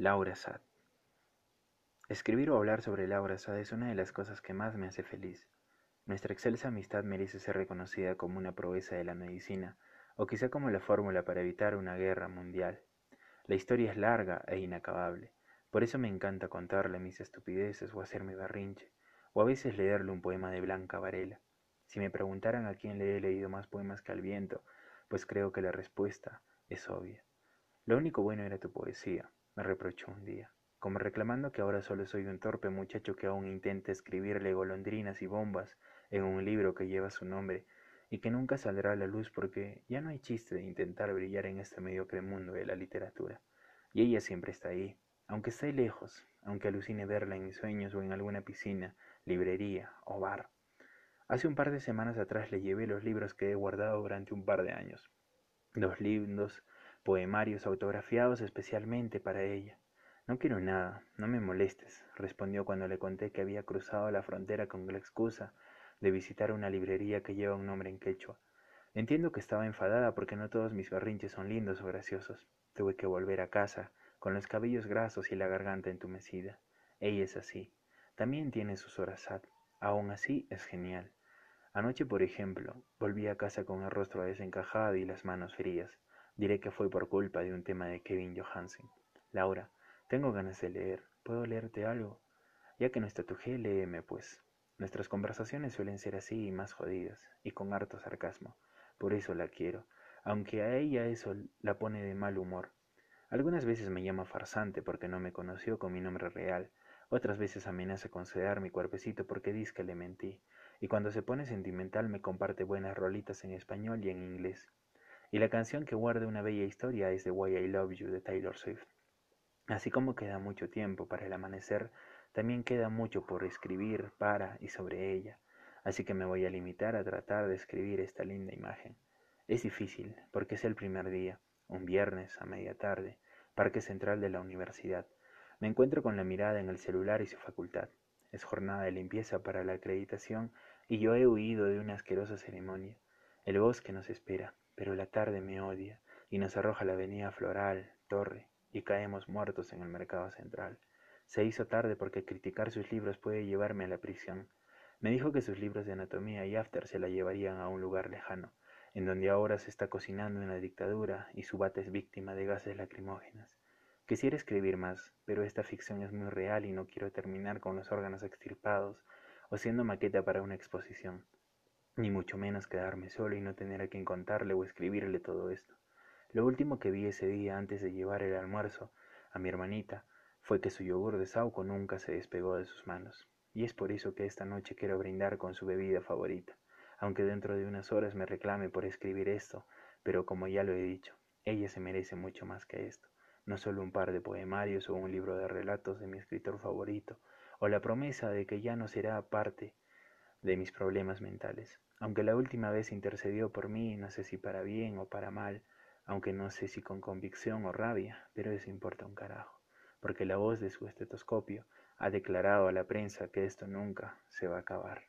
Laura Sad. Escribir o hablar sobre Laura Sad es una de las cosas que más me hace feliz. Nuestra excelsa amistad merece ser reconocida como una proeza de la medicina, o quizá como la fórmula para evitar una guerra mundial. La historia es larga e inacabable, por eso me encanta contarle mis estupideces o hacerme barrinche, o a veces leerle un poema de Blanca Varela. Si me preguntaran a quién le he leído más poemas que al viento, pues creo que la respuesta es obvia. Lo único bueno era tu poesía, me reprochó un día, como reclamando que ahora solo soy un torpe muchacho que aún intenta escribirle golondrinas y bombas en un libro que lleva su nombre y que nunca saldrá a la luz porque ya no hay chiste de intentar brillar en este mediocre mundo de la literatura. Y ella siempre está ahí, aunque esté lejos, aunque alucine verla en mis sueños o en alguna piscina, librería o bar. Hace un par de semanas atrás le llevé los libros que he guardado durante un par de años. Los libros poemarios autografiados especialmente para ella. No quiero nada, no me molestes, respondió cuando le conté que había cruzado la frontera con la excusa de visitar una librería que lleva un nombre en quechua. Entiendo que estaba enfadada porque no todos mis berrinches son lindos o graciosos. Tuve que volver a casa, con los cabellos grasos y la garganta entumecida. Ella es así. También tiene sus horas sad. Aún así es genial. Anoche, por ejemplo, volví a casa con el rostro desencajado y las manos frías. Diré que fue por culpa de un tema de Kevin Johansen. Laura, tengo ganas de leer. ¿Puedo leerte algo? Ya que no está tu G, léeme pues. Nuestras conversaciones suelen ser así y más jodidas, y con harto sarcasmo. Por eso la quiero, aunque a ella eso la pone de mal humor. Algunas veces me llama farsante porque no me conoció con mi nombre real, otras veces amenaza con sedar mi cuerpecito porque dice que le mentí, y cuando se pone sentimental me comparte buenas rolitas en español y en inglés y la canción que guarda una bella historia es The Why I Love You de Taylor Swift. Así como queda mucho tiempo para el amanecer, también queda mucho por escribir para y sobre ella, así que me voy a limitar a tratar de escribir esta linda imagen. Es difícil, porque es el primer día, un viernes a media tarde, Parque Central de la Universidad. Me encuentro con la mirada en el celular y su facultad. Es jornada de limpieza para la acreditación y yo he huido de una asquerosa ceremonia. El bosque nos espera, pero la tarde me odia y nos arroja la avenida Floral, Torre, y caemos muertos en el mercado central. Se hizo tarde porque criticar sus libros puede llevarme a la prisión. Me dijo que sus libros de anatomía y after se la llevarían a un lugar lejano, en donde ahora se está cocinando una dictadura y su bata es víctima de gases lacrimógenas. Quisiera escribir más, pero esta ficción es muy real y no quiero terminar con los órganos extirpados o siendo maqueta para una exposición ni mucho menos quedarme solo y no tener a quien contarle o escribirle todo esto. Lo último que vi ese día antes de llevar el almuerzo a mi hermanita fue que su yogur de sauco nunca se despegó de sus manos, y es por eso que esta noche quiero brindar con su bebida favorita, aunque dentro de unas horas me reclame por escribir esto, pero como ya lo he dicho, ella se merece mucho más que esto, no solo un par de poemarios o un libro de relatos de mi escritor favorito, o la promesa de que ya no será parte de mis problemas mentales. Aunque la última vez intercedió por mí, no sé si para bien o para mal, aunque no sé si con convicción o rabia, pero eso importa un carajo, porque la voz de su estetoscopio ha declarado a la prensa que esto nunca se va a acabar.